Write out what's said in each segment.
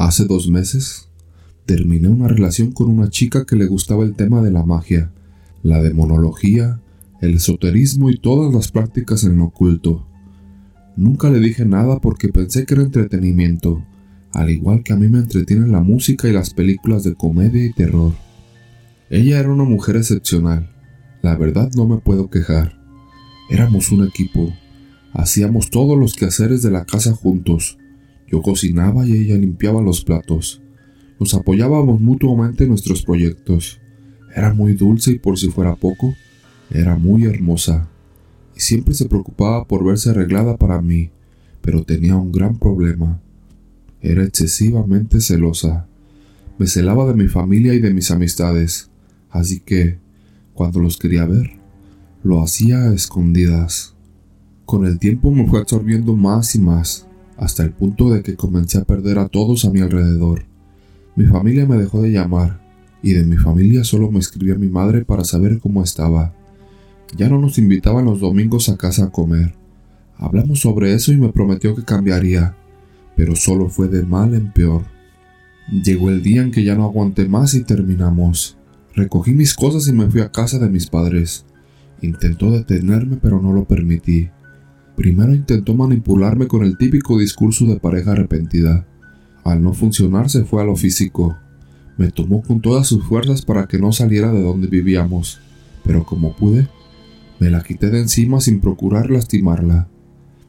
Hace dos meses terminé una relación con una chica que le gustaba el tema de la magia, la demonología, el esoterismo y todas las prácticas en lo oculto. Nunca le dije nada porque pensé que era entretenimiento, al igual que a mí me entretienen la música y las películas de comedia y terror. Ella era una mujer excepcional, la verdad no me puedo quejar. Éramos un equipo, hacíamos todos los quehaceres de la casa juntos. Yo cocinaba y ella limpiaba los platos. Nos apoyábamos mutuamente en nuestros proyectos. Era muy dulce y por si fuera poco, era muy hermosa. Y siempre se preocupaba por verse arreglada para mí, pero tenía un gran problema. Era excesivamente celosa. Me celaba de mi familia y de mis amistades, así que, cuando los quería ver, lo hacía a escondidas. Con el tiempo me fue absorbiendo más y más, hasta el punto de que comencé a perder a todos a mi alrededor. Mi familia me dejó de llamar, y de mi familia solo me escribía mi madre para saber cómo estaba. Ya no nos invitaban los domingos a casa a comer. Hablamos sobre eso y me prometió que cambiaría, pero solo fue de mal en peor. Llegó el día en que ya no aguanté más y terminamos. Recogí mis cosas y me fui a casa de mis padres. Intentó detenerme pero no lo permití. Primero intentó manipularme con el típico discurso de pareja arrepentida. Al no funcionar se fue a lo físico. Me tomó con todas sus fuerzas para que no saliera de donde vivíamos, pero como pude, me la quité de encima sin procurar lastimarla.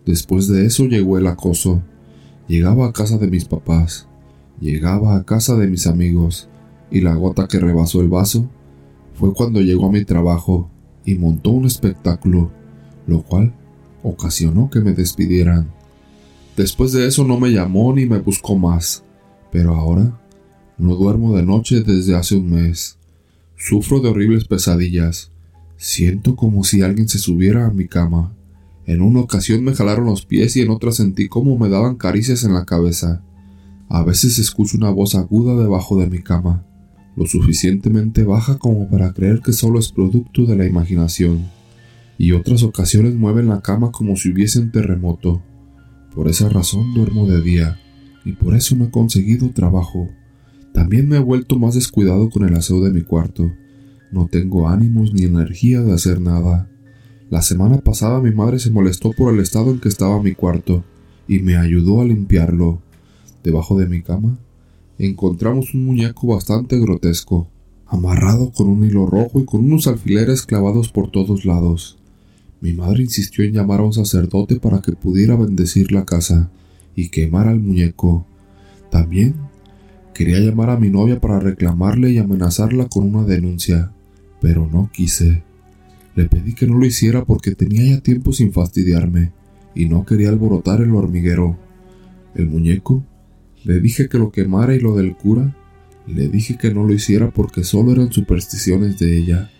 Después de eso llegó el acoso. Llegaba a casa de mis papás, llegaba a casa de mis amigos, y la gota que rebasó el vaso fue cuando llegó a mi trabajo y montó un espectáculo, lo cual ocasionó que me despidieran. Después de eso no me llamó ni me buscó más, pero ahora no duermo de noche desde hace un mes. Sufro de horribles pesadillas. Siento como si alguien se subiera a mi cama. En una ocasión me jalaron los pies y en otra sentí como me daban caricias en la cabeza. A veces escucho una voz aguda debajo de mi cama, lo suficientemente baja como para creer que solo es producto de la imaginación, y otras ocasiones mueven la cama como si hubiese un terremoto. Por esa razón duermo de día y por eso no he conseguido trabajo. También me he vuelto más descuidado con el aseo de mi cuarto. No tengo ánimos ni energía de hacer nada. La semana pasada mi madre se molestó por el estado en que estaba mi cuarto y me ayudó a limpiarlo. Debajo de mi cama encontramos un muñeco bastante grotesco, amarrado con un hilo rojo y con unos alfileres clavados por todos lados. Mi madre insistió en llamar a un sacerdote para que pudiera bendecir la casa y quemar al muñeco. También quería llamar a mi novia para reclamarle y amenazarla con una denuncia, pero no quise. Le pedí que no lo hiciera porque tenía ya tiempo sin fastidiarme y no quería alborotar el hormiguero. El muñeco, le dije que lo quemara y lo del cura, le dije que no lo hiciera porque solo eran supersticiones de ella.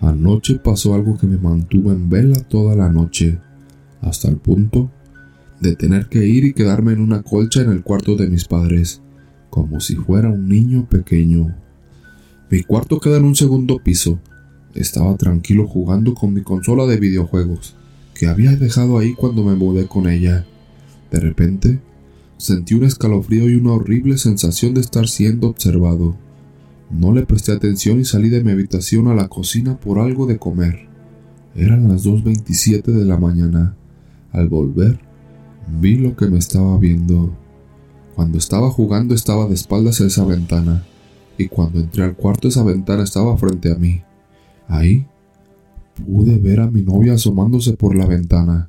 Anoche pasó algo que me mantuvo en vela toda la noche, hasta el punto de tener que ir y quedarme en una colcha en el cuarto de mis padres, como si fuera un niño pequeño. Mi cuarto queda en un segundo piso. Estaba tranquilo jugando con mi consola de videojuegos, que había dejado ahí cuando me mudé con ella. De repente, sentí un escalofrío y una horrible sensación de estar siendo observado. No le presté atención y salí de mi habitación a la cocina por algo de comer. Eran las 2.27 de la mañana. Al volver, vi lo que me estaba viendo. Cuando estaba jugando estaba de espaldas a esa ventana, y cuando entré al cuarto esa ventana estaba frente a mí. Ahí pude ver a mi novia asomándose por la ventana,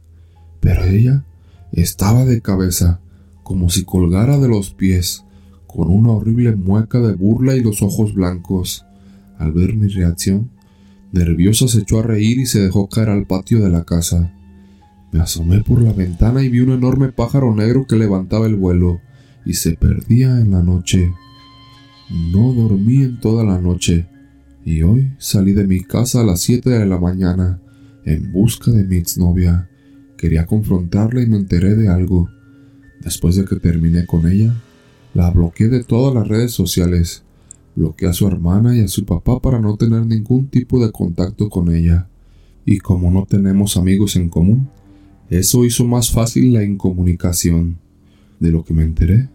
pero ella estaba de cabeza, como si colgara de los pies, con una horrible mueca de burla y los ojos blancos. Al ver mi reacción, nerviosa se echó a reír y se dejó caer al patio de la casa. Me asomé por la ventana y vi un enorme pájaro negro que levantaba el vuelo y se perdía en la noche. No dormí en toda la noche y hoy salí de mi casa a las 7 de la mañana en busca de mi exnovia. Quería confrontarla y me enteré de algo. Después de que terminé con ella, la bloqueé de todas las redes sociales. Bloqueé a su hermana y a su papá para no tener ningún tipo de contacto con ella. Y como no tenemos amigos en común, eso hizo más fácil la incomunicación. De lo que me enteré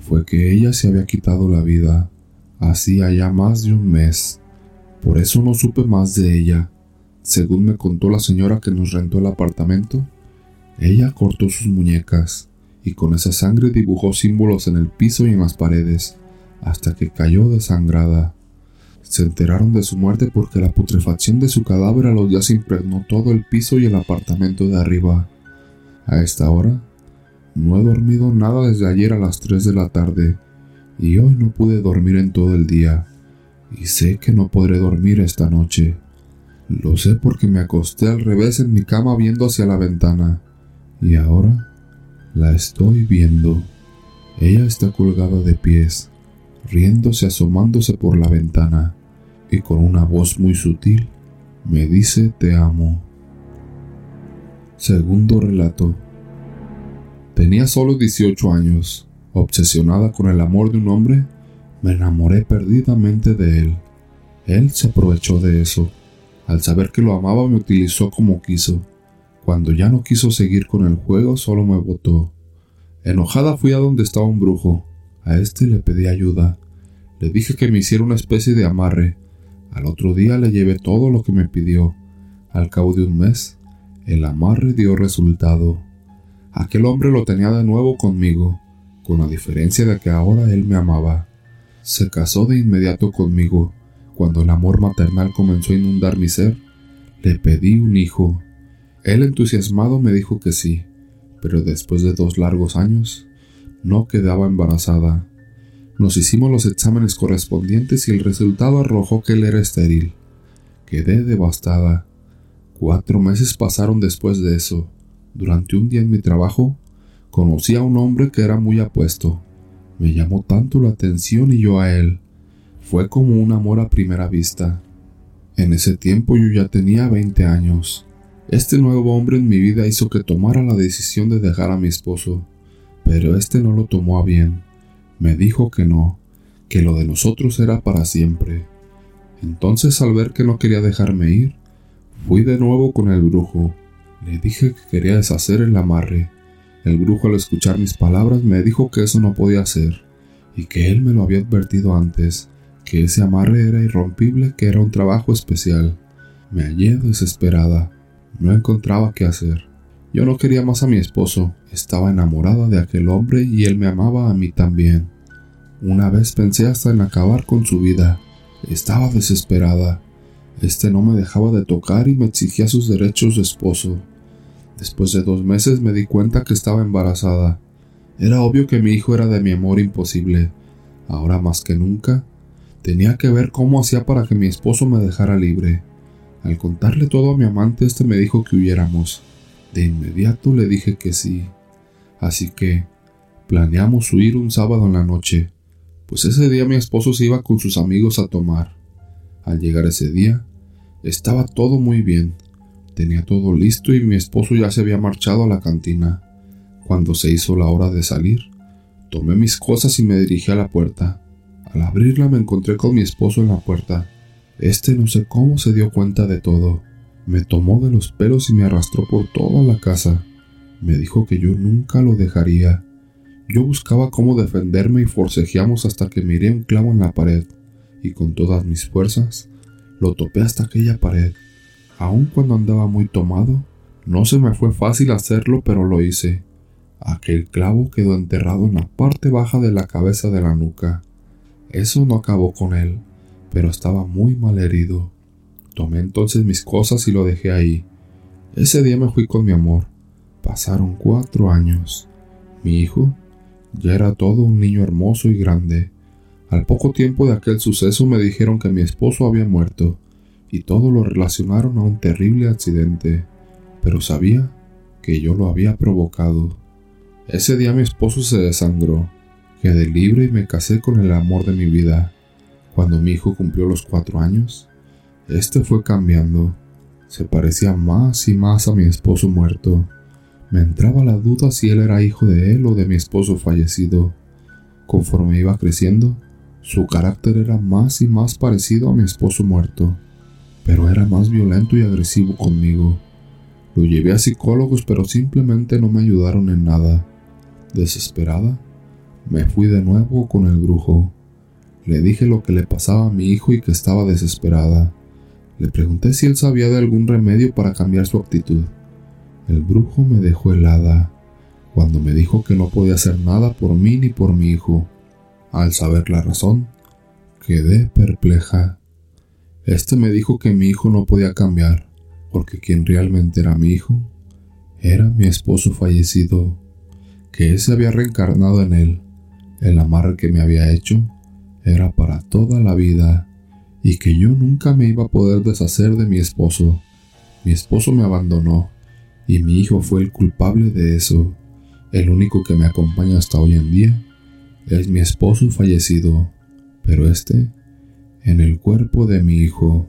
fue que ella se había quitado la vida hacía ya más de un mes. Por eso no supe más de ella. Según me contó la señora que nos rentó el apartamento, ella cortó sus muñecas y con esa sangre dibujó símbolos en el piso y en las paredes, hasta que cayó desangrada. Se enteraron de su muerte porque la putrefacción de su cadáver a los días impregnó todo el piso y el apartamento de arriba. A esta hora, no he dormido nada desde ayer a las 3 de la tarde, y hoy no pude dormir en todo el día, y sé que no podré dormir esta noche. Lo sé porque me acosté al revés en mi cama viendo hacia la ventana, y ahora la estoy viendo. Ella está colgada de pies, riéndose asomándose por la ventana, y con una voz muy sutil me dice te amo. Segundo relato. Tenía solo 18 años. Obsesionada con el amor de un hombre, me enamoré perdidamente de él. Él se aprovechó de eso. Al saber que lo amaba me utilizó como quiso. Cuando ya no quiso seguir con el juego, solo me votó. Enojada fui a donde estaba un brujo. A este le pedí ayuda. Le dije que me hiciera una especie de amarre. Al otro día le llevé todo lo que me pidió. Al cabo de un mes, el amarre dio resultado. Aquel hombre lo tenía de nuevo conmigo, con la diferencia de que ahora él me amaba. Se casó de inmediato conmigo. Cuando el amor maternal comenzó a inundar mi ser, le pedí un hijo. Él entusiasmado me dijo que sí, pero después de dos largos años, no quedaba embarazada. Nos hicimos los exámenes correspondientes y el resultado arrojó que él era estéril. Quedé devastada. Cuatro meses pasaron después de eso. Durante un día en mi trabajo, conocí a un hombre que era muy apuesto. Me llamó tanto la atención y yo a él. Fue como un amor a primera vista. En ese tiempo yo ya tenía 20 años. Este nuevo hombre en mi vida hizo que tomara la decisión de dejar a mi esposo, pero este no lo tomó a bien. Me dijo que no, que lo de nosotros era para siempre. Entonces al ver que no quería dejarme ir, fui de nuevo con el brujo le dije que quería deshacer el amarre. El brujo al escuchar mis palabras me dijo que eso no podía ser, y que él me lo había advertido antes, que ese amarre era irrompible, que era un trabajo especial. Me hallé desesperada. No encontraba qué hacer. Yo no quería más a mi esposo, estaba enamorada de aquel hombre y él me amaba a mí también. Una vez pensé hasta en acabar con su vida. Estaba desesperada. Este no me dejaba de tocar y me exigía sus derechos de esposo. Después de dos meses me di cuenta que estaba embarazada. Era obvio que mi hijo era de mi amor imposible. Ahora más que nunca, tenía que ver cómo hacía para que mi esposo me dejara libre. Al contarle todo a mi amante, este me dijo que huyéramos. De inmediato le dije que sí. Así que planeamos huir un sábado en la noche, pues ese día mi esposo se iba con sus amigos a tomar. Al llegar ese día, estaba todo muy bien. Tenía todo listo y mi esposo ya se había marchado a la cantina. Cuando se hizo la hora de salir, tomé mis cosas y me dirigí a la puerta. Al abrirla me encontré con mi esposo en la puerta. Este no sé cómo se dio cuenta de todo. Me tomó de los pelos y me arrastró por toda la casa. Me dijo que yo nunca lo dejaría. Yo buscaba cómo defenderme y forcejeamos hasta que miré un clavo en la pared, y con todas mis fuerzas lo topé hasta aquella pared. Aun cuando andaba muy tomado, no se me fue fácil hacerlo, pero lo hice. Aquel clavo quedó enterrado en la parte baja de la cabeza de la nuca. Eso no acabó con él, pero estaba muy mal herido. Tomé entonces mis cosas y lo dejé ahí. Ese día me fui con mi amor. Pasaron cuatro años. Mi hijo ya era todo un niño hermoso y grande. Al poco tiempo de aquel suceso me dijeron que mi esposo había muerto y todo lo relacionaron a un terrible accidente, pero sabía que yo lo había provocado. Ese día mi esposo se desangró, quedé libre y me casé con el amor de mi vida. Cuando mi hijo cumplió los cuatro años, este fue cambiando. Se parecía más y más a mi esposo muerto. Me entraba la duda si él era hijo de él o de mi esposo fallecido. Conforme iba creciendo, su carácter era más y más parecido a mi esposo muerto pero era más violento y agresivo conmigo. Lo llevé a psicólogos, pero simplemente no me ayudaron en nada. Desesperada, Me fui de nuevo con el brujo. Le dije lo que le pasaba a mi hijo y que estaba desesperada. Le pregunté si él sabía de algún remedio para cambiar su actitud. El brujo me dejó helada cuando me dijo que no podía hacer nada por mí ni por mi hijo. Al saber la razón, quedé perpleja. Este me dijo que mi hijo no podía cambiar, porque quien realmente era mi hijo era mi esposo fallecido, que ese había reencarnado en él. El amarre que me había hecho era para toda la vida y que yo nunca me iba a poder deshacer de mi esposo. Mi esposo me abandonó y mi hijo fue el culpable de eso. El único que me acompaña hasta hoy en día es mi esposo fallecido, pero este en el cuerpo de mi hijo.